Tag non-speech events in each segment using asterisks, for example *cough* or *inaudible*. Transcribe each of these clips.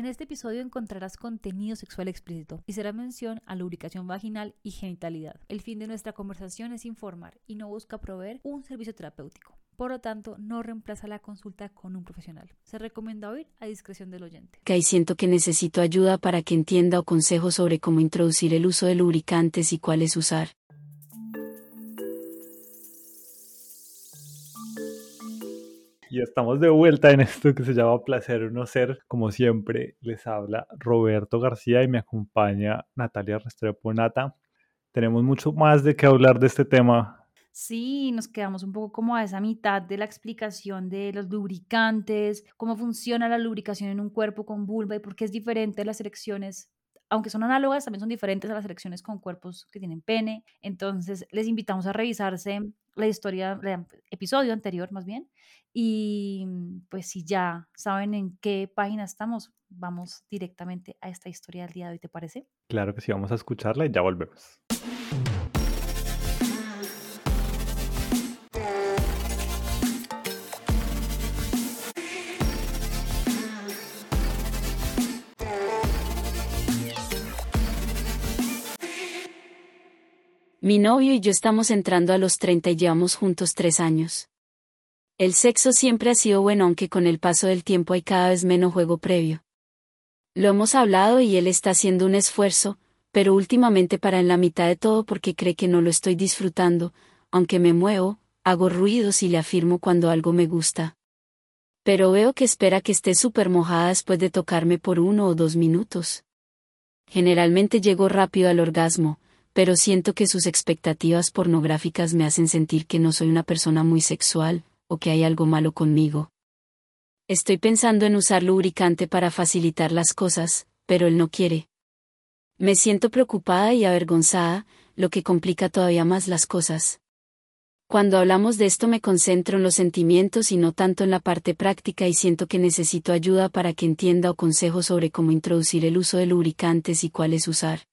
En este episodio encontrarás contenido sexual explícito y será mención a lubricación vaginal y genitalidad. El fin de nuestra conversación es informar y no busca proveer un servicio terapéutico. Por lo tanto, no reemplaza la consulta con un profesional. Se recomienda oír a discreción del oyente. Siento que necesito ayuda para que entienda o consejos sobre cómo introducir el uso de lubricantes y cuáles usar. Y estamos de vuelta en esto que se llama Placer No Ser. Como siempre, les habla Roberto García y me acompaña Natalia Restrepo Nata. Tenemos mucho más de qué hablar de este tema. Sí, nos quedamos un poco como a esa mitad de la explicación de los lubricantes, cómo funciona la lubricación en un cuerpo con vulva y por qué es diferente de las erecciones aunque son análogas, también son diferentes a las elecciones con cuerpos que tienen pene. Entonces, les invitamos a revisarse la historia, el episodio anterior más bien. Y pues si ya saben en qué página estamos, vamos directamente a esta historia del día de hoy, ¿te parece? Claro que sí, vamos a escucharla y ya volvemos. Mi novio y yo estamos entrando a los 30 y llevamos juntos tres años. El sexo siempre ha sido bueno aunque con el paso del tiempo hay cada vez menos juego previo. Lo hemos hablado y él está haciendo un esfuerzo, pero últimamente para en la mitad de todo porque cree que no lo estoy disfrutando, aunque me muevo, hago ruidos y le afirmo cuando algo me gusta. Pero veo que espera que esté súper mojada después de tocarme por uno o dos minutos. Generalmente llego rápido al orgasmo, pero siento que sus expectativas pornográficas me hacen sentir que no soy una persona muy sexual, o que hay algo malo conmigo. Estoy pensando en usar lubricante para facilitar las cosas, pero él no quiere. Me siento preocupada y avergonzada, lo que complica todavía más las cosas. Cuando hablamos de esto me concentro en los sentimientos y no tanto en la parte práctica y siento que necesito ayuda para que entienda o consejo sobre cómo introducir el uso de lubricantes y cuáles usar.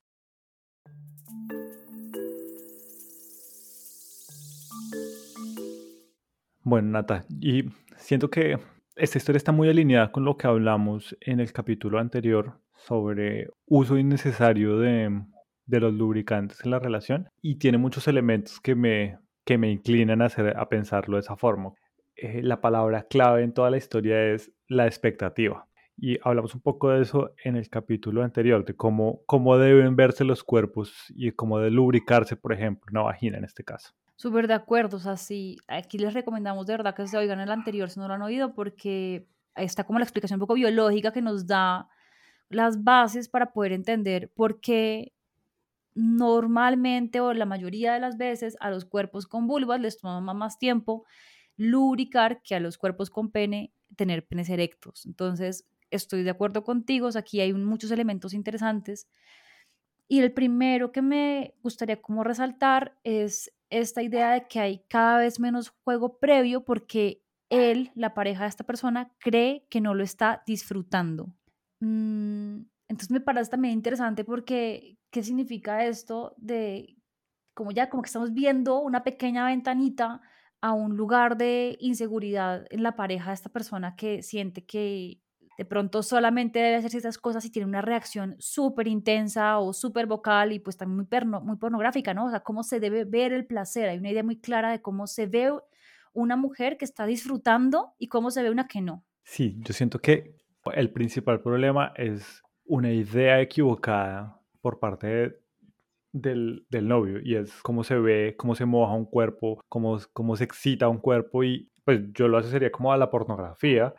Bueno, Nata, y siento que esta historia está muy alineada con lo que hablamos en el capítulo anterior sobre uso innecesario de, los lubricantes en la relación y tiene muchos elementos que me, que me inclinan a, pensarlo de esa forma. Eh, la palabra clave en toda la historia es la expectativa. Y hablamos un poco de eso en el capítulo anterior, de cómo, cómo deben verse los cuerpos y cómo debe lubricarse, por ejemplo, una vagina en este caso. Súper de acuerdo, o sea, sí, aquí les recomendamos de verdad que se oigan el anterior si no lo han oído, porque está como la explicación un poco biológica que nos da las bases para poder entender por qué normalmente o la mayoría de las veces a los cuerpos con vulvas les toma más tiempo lubricar que a los cuerpos con pene tener penes erectos. Entonces, estoy de acuerdo contigo, aquí hay muchos elementos interesantes. Y el primero que me gustaría como resaltar es esta idea de que hay cada vez menos juego previo porque él, la pareja de esta persona, cree que no lo está disfrutando. Mm, entonces me parece también interesante porque, ¿qué significa esto de como ya como que estamos viendo una pequeña ventanita a un lugar de inseguridad en la pareja de esta persona que siente que de pronto solamente debe hacer ciertas cosas y tiene una reacción súper intensa o súper vocal y pues también muy, muy pornográfica, ¿no? O sea, cómo se debe ver el placer. Hay una idea muy clara de cómo se ve una mujer que está disfrutando y cómo se ve una que no. Sí, yo siento que el principal problema es una idea equivocada por parte del, del, novio y es cómo se ve, cómo se moja un cuerpo, cómo, cómo se excita un cuerpo y pues yo lo asociaría como a la pornografía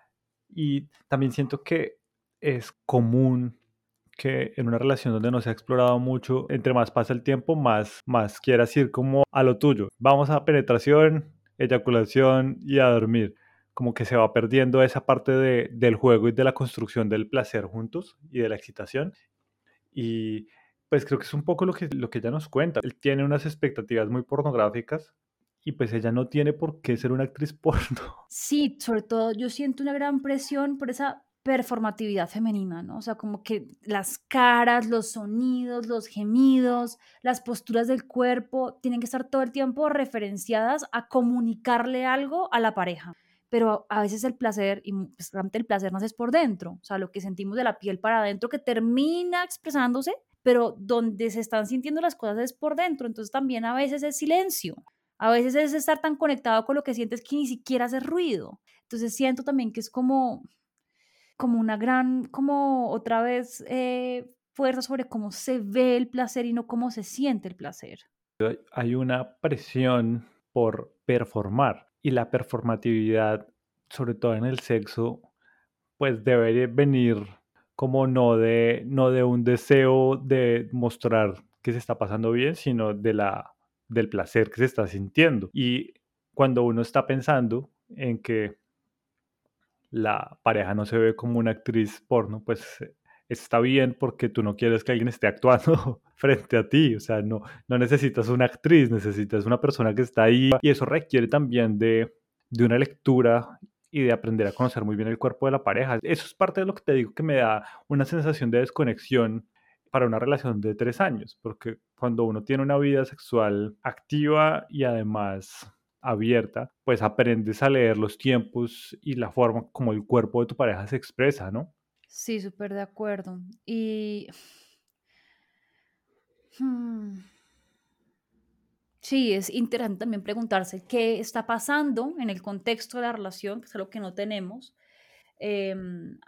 y también siento que es común que en una relación donde no se ha explorado mucho, entre más pasa el tiempo, más, más quieras ir como a lo tuyo. Vamos a penetración, eyaculación y a dormir. Como que se va perdiendo esa parte de, del juego y de la construcción del placer juntos y de la excitación. Y pues creo que es un poco lo que, lo que ella nos cuenta. Él tiene unas expectativas muy pornográficas y pues ella no tiene por qué ser una actriz *laughs* porno. Sí, sobre todo yo siento una gran presión por esa performatividad femenina, ¿no? O sea, como que las caras, los sonidos, los gemidos, las posturas del cuerpo tienen que estar todo el tiempo referenciadas a comunicarle algo a la pareja. pero a veces el placer, y pues, realmente el placer no es por dentro, o sea, lo que sentimos de la piel para adentro que termina expresándose, pero donde se están sintiendo las cosas es por dentro, entonces también a veces es silencio, a veces es estar tan conectado con lo que sientes que ni siquiera hace ruido. Entonces siento también que es como, como una gran, como otra vez, eh, fuerza sobre cómo se ve el placer y no cómo se siente el placer. Hay una presión por performar y la performatividad, sobre todo en el sexo, pues debe venir como no de, no de un deseo de mostrar que se está pasando bien, sino de la, del placer que se está sintiendo. Y cuando uno está pensando en que la pareja no se ve como una actriz porno, pues está bien porque tú no quieres que alguien esté *laughs* actuando frente a ti, o sea, no, no necesitas una actriz, necesitas una persona que está ahí y eso requiere también de, de una lectura y de aprender a conocer muy bien el cuerpo de la pareja. Eso es parte de lo que te digo que me da una sensación de desconexión para una relación de tres años, porque cuando uno tiene una vida sexual activa y además abierta, pues aprendes a leer los tiempos y la forma como el cuerpo de tu pareja se expresa, ¿no? Sí, súper de acuerdo. Y... Hmm, sí, es interesante también preguntarse qué está pasando en el contexto de la relación, que es algo que no tenemos. Em,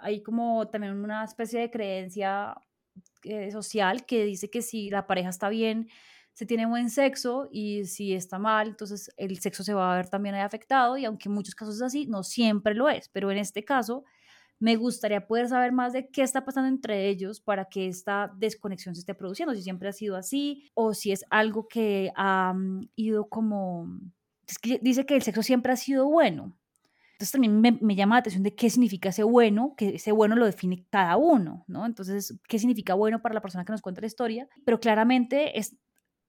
hay como también una especie de creencia eh, social que dice que si la pareja está bien, se tiene buen sexo y si está mal, entonces el sexo se va a ver también afectado y aunque en muchos casos es así, no siempre lo es, pero en este caso me gustaría poder saber más de qué está pasando entre ellos para que esta desconexión se esté produciendo, si siempre ha sido así o si es algo que ha ido como... Dice que el sexo siempre ha sido bueno. Entonces también me, me, llama la atención de qué significa ese bueno, que ese bueno lo define cada uno, ¿no? Entonces, ¿qué significa bueno para la persona que nos cuenta la historia? Pero claramente es,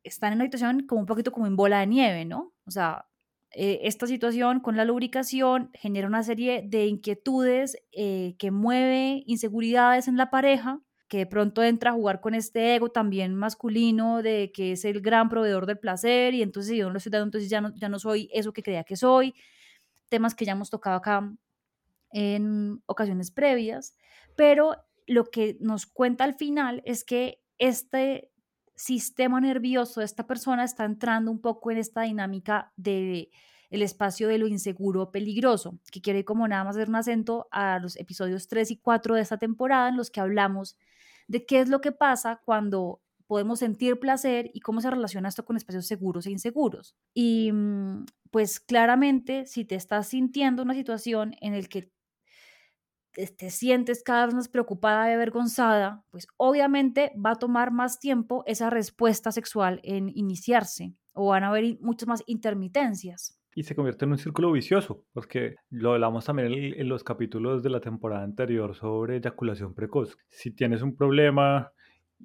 están en una situación como un poquito como en bola de nieve, ¿no? O sea, eh, esta situación con la lubricación genera una serie de inquietudes eh, que mueve inseguridades en la pareja, que de pronto entra a jugar con este ego también masculino de que es el gran proveedor del placer y entonces yo no lo estoy dando, entonces ya no, ya no soy eso que creía que soy, temas que ya hemos tocado acá en ocasiones previas, pero lo que nos cuenta al final es que este sistema nervioso de esta persona está entrando un poco en esta dinámica de el espacio de lo inseguro peligroso, que quiere como nada más hacer un acento a los episodios 3 y 4 de esta temporada en los que hablamos de qué es lo que pasa cuando podemos sentir placer y cómo se relaciona esto con espacios seguros e inseguros. Y mm, pues claramente si te estás sintiendo una situación en el que te sientes cada vez más preocupada y avergonzada, pues obviamente va a tomar más tiempo esa respuesta sexual en iniciarse o van a haber muchas más intermitencias. Y se convierte en un círculo vicioso, porque lo hablamos también en, en los capítulos de la temporada anterior sobre eyaculación precoz. Si tienes un problema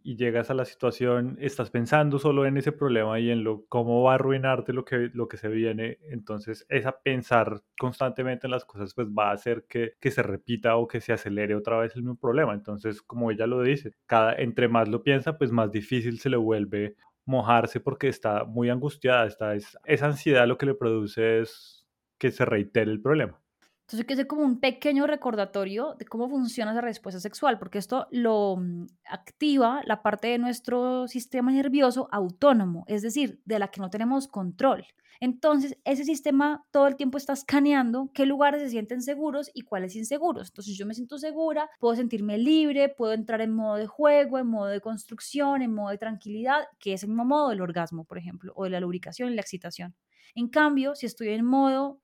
y llegas a la situación, estás pensando solo en ese problema y en lo cómo va a arruinarte lo que, lo que se viene, entonces esa pensar constantemente en las cosas pues va a hacer que, que se repita o que se acelere otra vez el mismo problema. Entonces, como ella lo dice, cada entre más lo piensa, pues más difícil se le vuelve mojarse porque está muy angustiada, está, es, esa ansiedad lo que le produce es que se reitere el problema. Entonces que hacer como un pequeño recordatorio de cómo funciona esa respuesta sexual, porque esto lo mm, activa la parte de nuestro sistema nervioso autónomo, es decir, de la que no tenemos control. Entonces, ese sistema todo el tiempo está escaneando qué lugares se sienten seguros y cuáles inseguros. Entonces, yo me siento segura, puedo sentirme libre, puedo entrar en modo de juego, en modo de construcción, en modo de tranquilidad, que es el mismo modo del orgasmo, por ejemplo, o de la lubricación y la excitación. En cambio, si estoy en modo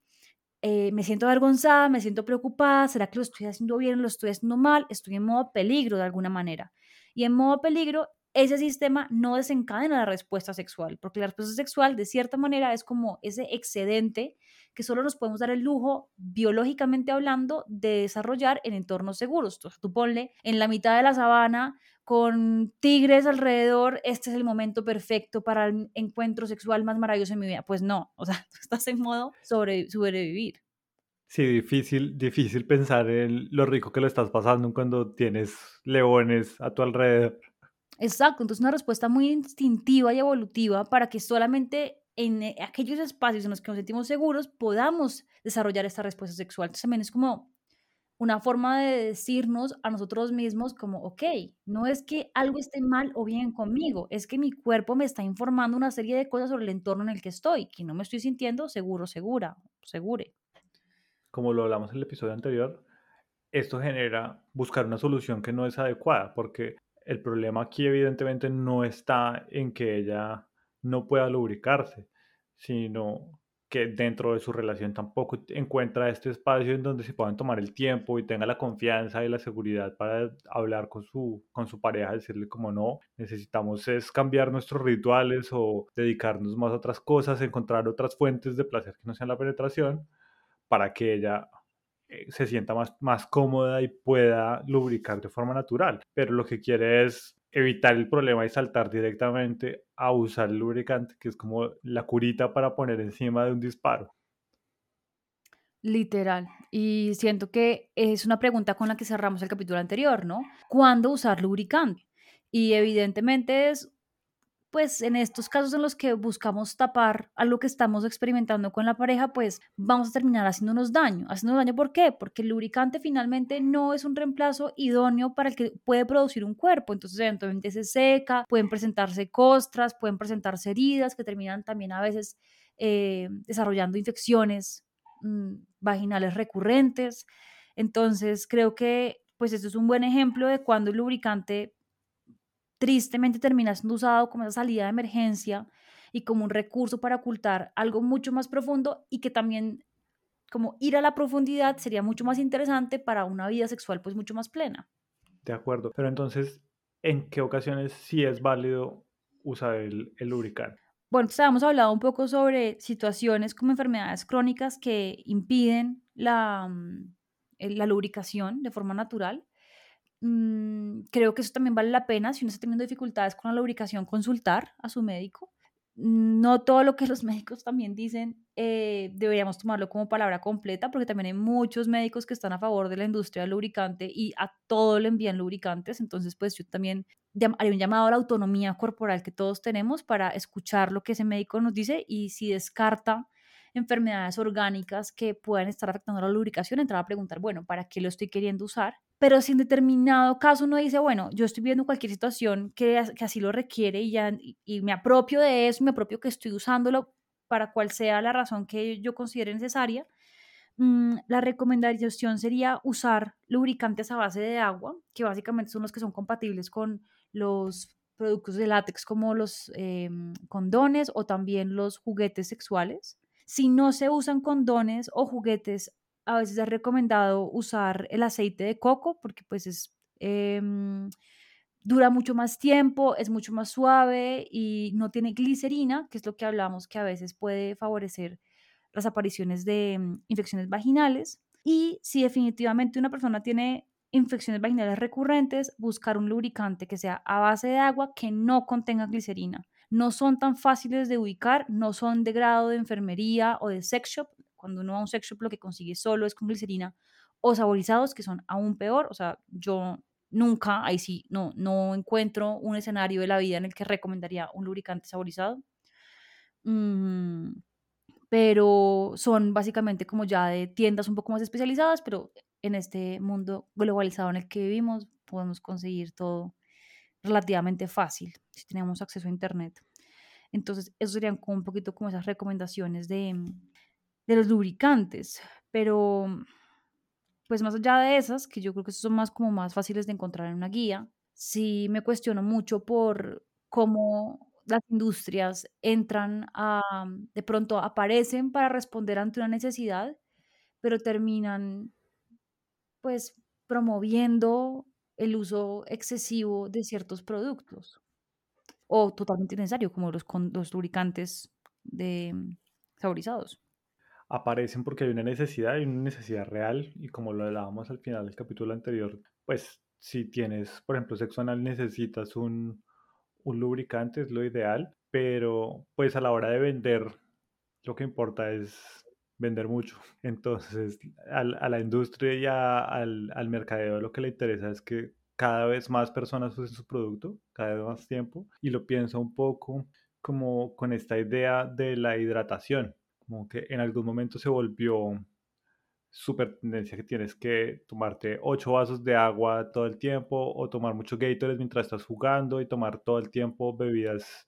eh, me siento avergonzada, me siento preocupada, ¿será que lo estoy haciendo bien, lo estoy haciendo mal? Estoy en modo peligro de alguna manera. Y en modo peligro, ese sistema no desencadena la respuesta sexual, porque la respuesta sexual de cierta manera es como ese excedente que solo nos podemos dar el lujo, biológicamente hablando, de desarrollar en entornos seguros. Entonces, tú ponle en la mitad de la sabana con tigres alrededor, este es el momento perfecto para el encuentro sexual más maravilloso en mi vida. Pues no, o sea, *laughs* tú estás en modo sobre, sobrevivir. Sí, difícil, difícil pensar en lo rico que lo estás pasando cuando tienes leones a tu alrededor. Exacto, entonces una respuesta muy instintiva y evolutiva para que solamente en eh, aquellos espacios en los que nos sentimos seguros podamos desarrollar esta respuesta sexual. Entonces también es como una forma de decirnos a nosotros mismos como, ok, no es que algo esté mal o bien conmigo, es que mi cuerpo me está informando una serie de cosas sobre el entorno en el que estoy, que no me estoy sintiendo seguro, segura, segure. Como lo hablamos en el episodio anterior, esto genera buscar una solución que no es adecuada, porque el problema aquí evidentemente no está en que ella no pueda lubricarse, sino que dentro de su relación tampoco encuentra este espacio en donde se puedan tomar el tiempo y tenga la confianza y la seguridad para hablar con su, con su pareja, decirle como no, necesitamos es cambiar nuestros rituales o dedicarnos más a otras cosas, encontrar otras fuentes de placer que no sean la penetración, para que ella se sienta más, más cómoda y pueda lubricar de forma natural. Pero lo que quiere es evitar el problema y saltar directamente a usar el lubricante, que es como la curita para poner encima de un disparo. Literal. Y siento que es una pregunta con la que cerramos el capítulo anterior, ¿no? ¿Cuándo usar lubricante? Y evidentemente es pues en estos casos en los que buscamos tapar algo que estamos experimentando con la pareja, pues vamos a terminar haciéndonos daño. Haciéndonos daño, ¿por qué? Porque el lubricante finalmente no es un reemplazo idóneo para el que puede producir un cuerpo. Entonces, eventualmente se seca, pueden presentarse costras, pueden presentarse heridas que terminan también a veces eh, desarrollando infecciones mm, vaginales recurrentes. Entonces, creo que pues esto es un buen ejemplo de cuando el lubricante tristemente termina siendo usado como esa salida de emergencia y como un recurso para ocultar algo mucho más profundo y que también como ir a la profundidad sería mucho más interesante para una vida sexual pues mucho más plena. De acuerdo, pero entonces, ¿en qué ocasiones sí es válido usar el, lubricante? Bueno, entonces habíamos hablado un poco sobre situaciones como enfermedades crónicas que impiden la, mm, la lubricación de forma natural. Mm, creo que eso también vale la pena si uno está teniendo dificultades con la lubricación, consultar a su médico. No todo lo que *laughs* los médicos también dicen eh, deberíamos tomarlo como palabra completa, porque también hay muchos médicos que están a favor de la industria del lubricante y a todo le envían lubricantes. Entonces, pues yo también haría un llamado a la autonomía corporal que todos tenemos para escuchar lo que ese médico nos dice y si descarta enfermedades orgánicas que puedan estar afectando la lubricación, entrar a preguntar, bueno, ¿para qué lo estoy queriendo usar? Pero si en determinado caso uno dice, bueno, yo estoy viendo cualquier situación que, que así lo requiere y, ya, y, me apropio de eso, me apropio que estoy usándolo para cual sea la razón que yo considere necesaria, mm, la recomendación sería usar lubricantes a base de agua, que básicamente son los que son compatibles con los productos de látex como los em, condones o también los juguetes sexuales. Si no se usan condones o juguetes, a veces es recomendado usar el aceite de coco porque pues es, em, dura mucho más tiempo, es mucho más suave y no tiene glicerina, que es lo que hablamos que a veces puede favorecer las apariciones de em, infecciones vaginales. Y si definitivamente una persona tiene infecciones vaginales recurrentes, buscar un lubricante que sea a base de agua que no contenga glicerina no son tan fáciles de ubicar, no son de grado de enfermería o de sex shop. Cuando uno va a un sex shop lo que consigue solo es con glicerina o saborizados, que son aún peor. O sea, yo nunca, ahí sí, no, no encuentro un escenario de la vida en el que recomendaría un lubricante saborizado. Mm, pero son básicamente como ya de tiendas un poco más especializadas, pero en este mundo globalizado en el que vivimos podemos conseguir todo relativamente fácil si tenemos acceso a Internet. Entonces, eso serían un poquito como esas recomendaciones de, de los lubricantes. Pero, pues más allá de esas, que yo creo que son más como más fáciles de encontrar en una guía, sí me cuestiono mucho por cómo las industrias entran a, de pronto aparecen para responder ante una necesidad, pero terminan pues promoviendo el uso excesivo de ciertos productos o totalmente innecesario, como los, los lubricantes de mm, saborizados. Aparecen porque hay una necesidad, hay una necesidad real y como lo hablábamos al final del capítulo anterior, pues si tienes, por ejemplo, sexo anal, necesitas un, un lubricante, es lo ideal, pero pues a la hora de vender, lo que importa es vender mucho. *laughs* Entonces, a la industria y al, al mercadeo lo que le interesa es que cada vez más personas usen su producto, cada vez más tiempo. Y lo pienso un poco como con esta idea de la hidratación, como que en algún momento se volvió súper tendencia que tienes que tomarte ocho vasos de agua todo el tiempo o tomar mucho Gatorade mientras estás jugando y tomar todo el tiempo bebidas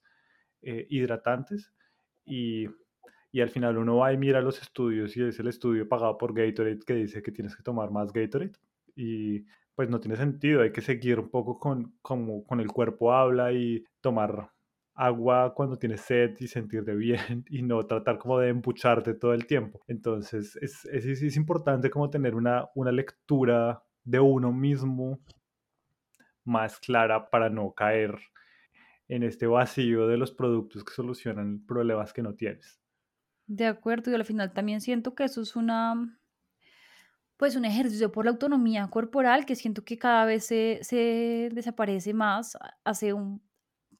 eh, hidratantes. Y, al final uno va y mira los estudios y es el estudio pagado por Gatorade que dice que tienes que tomar más Gatorade. Y pues no tiene sentido, hay que seguir un poco con, como con el cuerpo habla y tomar agua cuando tienes sed y sentirte bien *laughs* y no tratar como de empucharte todo el tiempo. Entonces es, es, es importante como tener una, una lectura de uno mismo más clara para no caer en este vacío de los productos que solucionan problemas que no tienes. De acuerdo, y al final también siento que eso es una, pues un ejercicio por la autonomía corporal que siento que cada vez se, se desaparece más. Hace un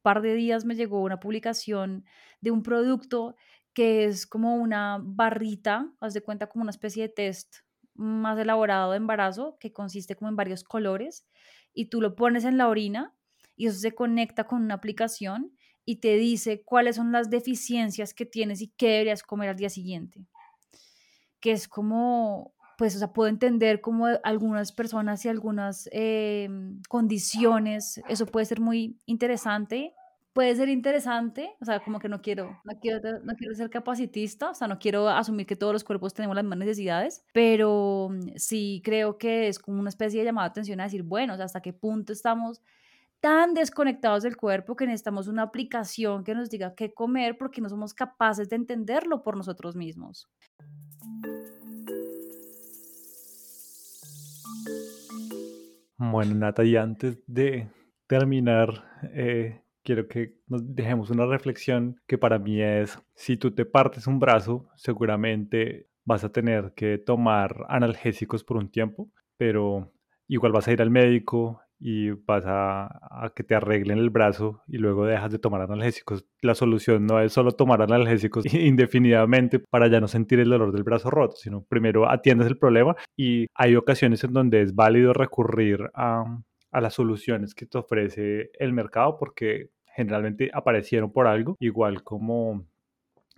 par de días me llegó una publicación de un producto que es como una barrita, haz de cuenta como una especie de test más elaborado de embarazo que consiste como en varios colores y tú lo pones en la orina y eso se conecta con una aplicación y te dice cuáles son las deficiencias que tienes y qué deberías comer al día siguiente. Que es como, pues, o sea, puedo entender cómo algunas personas y algunas eh, condiciones, eso puede ser muy interesante. Puede ser interesante, o sea, como que no quiero, no quiero, no quiero ser capacitista, o sea, no quiero asumir que todos los cuerpos tenemos las mismas necesidades, pero sí creo que es como una especie de llamada de atención a decir, bueno, o sea, hasta qué punto estamos tan desconectados del cuerpo que necesitamos una aplicación que nos diga qué comer porque no somos capaces de entenderlo por nosotros mismos. Bueno, Nata, y antes de terminar, eh, quiero que nos dejemos una reflexión que para mí es, si tú te partes un brazo, seguramente vas a tener que tomar analgésicos por un tiempo, pero igual vas a ir al médico y vas a, que te arreglen el brazo y luego dejas de tomar analgésicos. La solución no es solo tomar analgésicos *laughs* indefinidamente para ya no sentir el dolor del brazo roto, sino primero atiendes el problema y hay ocasiones en donde es válido recurrir a, a las soluciones que te ofrece el mercado porque generalmente aparecieron por algo, igual como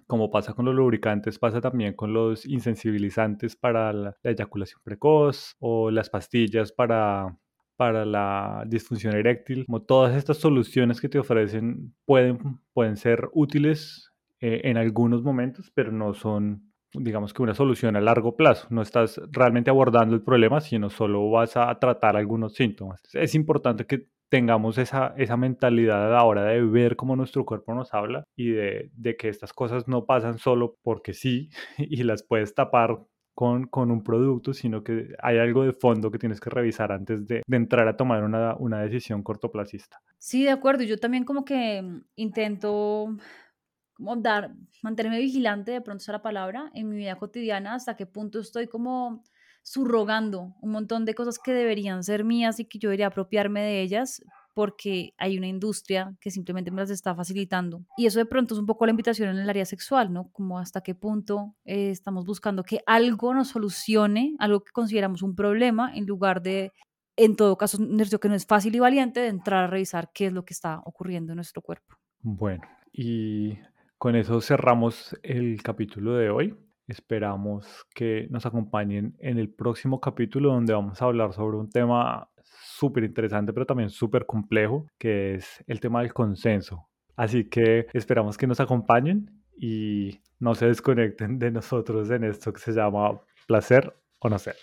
como pasa con los lubricantes, pasa también con los insensibilizantes para la, eyaculación precoz o las pastillas para, para la disfunción eréctil. Como todas estas soluciones que te ofrecen pueden, pueden ser útiles eh, en algunos momentos, pero no son, digamos que una solución a largo plazo. No estás realmente abordando el problema, sino solo vas a tratar algunos síntomas. Es importante que tengamos esa, esa mentalidad a la hora de ver cómo nuestro cuerpo nos habla y de, de que estas cosas no pasan solo porque sí *laughs* y las puedes tapar con, con, un producto, sino que hay algo de fondo que tienes que revisar antes de, de entrar a tomar una, una, decisión cortoplacista. Sí, de acuerdo. Yo también como que mm, intento como dar, mantenerme vigilante, de pronto es la palabra, en mi vida cotidiana, hasta qué punto estoy como subrogando un montón de cosas que deberían ser mías y que yo debería apropiarme de ellas porque hay una industria que simplemente me las está facilitando. Y eso de pronto es un poco la invitación en el área sexual, ¿no? Como hasta qué punto eh, estamos buscando que algo nos solucione, algo que consideramos un problema, en lugar de, en todo caso, que no es fácil y valiente, de entrar a revisar qué es lo que está ocurriendo en nuestro cuerpo. Bueno, y con eso cerramos el capítulo de hoy. Esperamos que nos acompañen en el próximo capítulo donde vamos a hablar sobre un tema súper interesante, pero también súper complejo, que es el tema del consenso. Así que esperamos que nos acompañen y no se desconecten de nosotros en esto que se llama placer o no ser.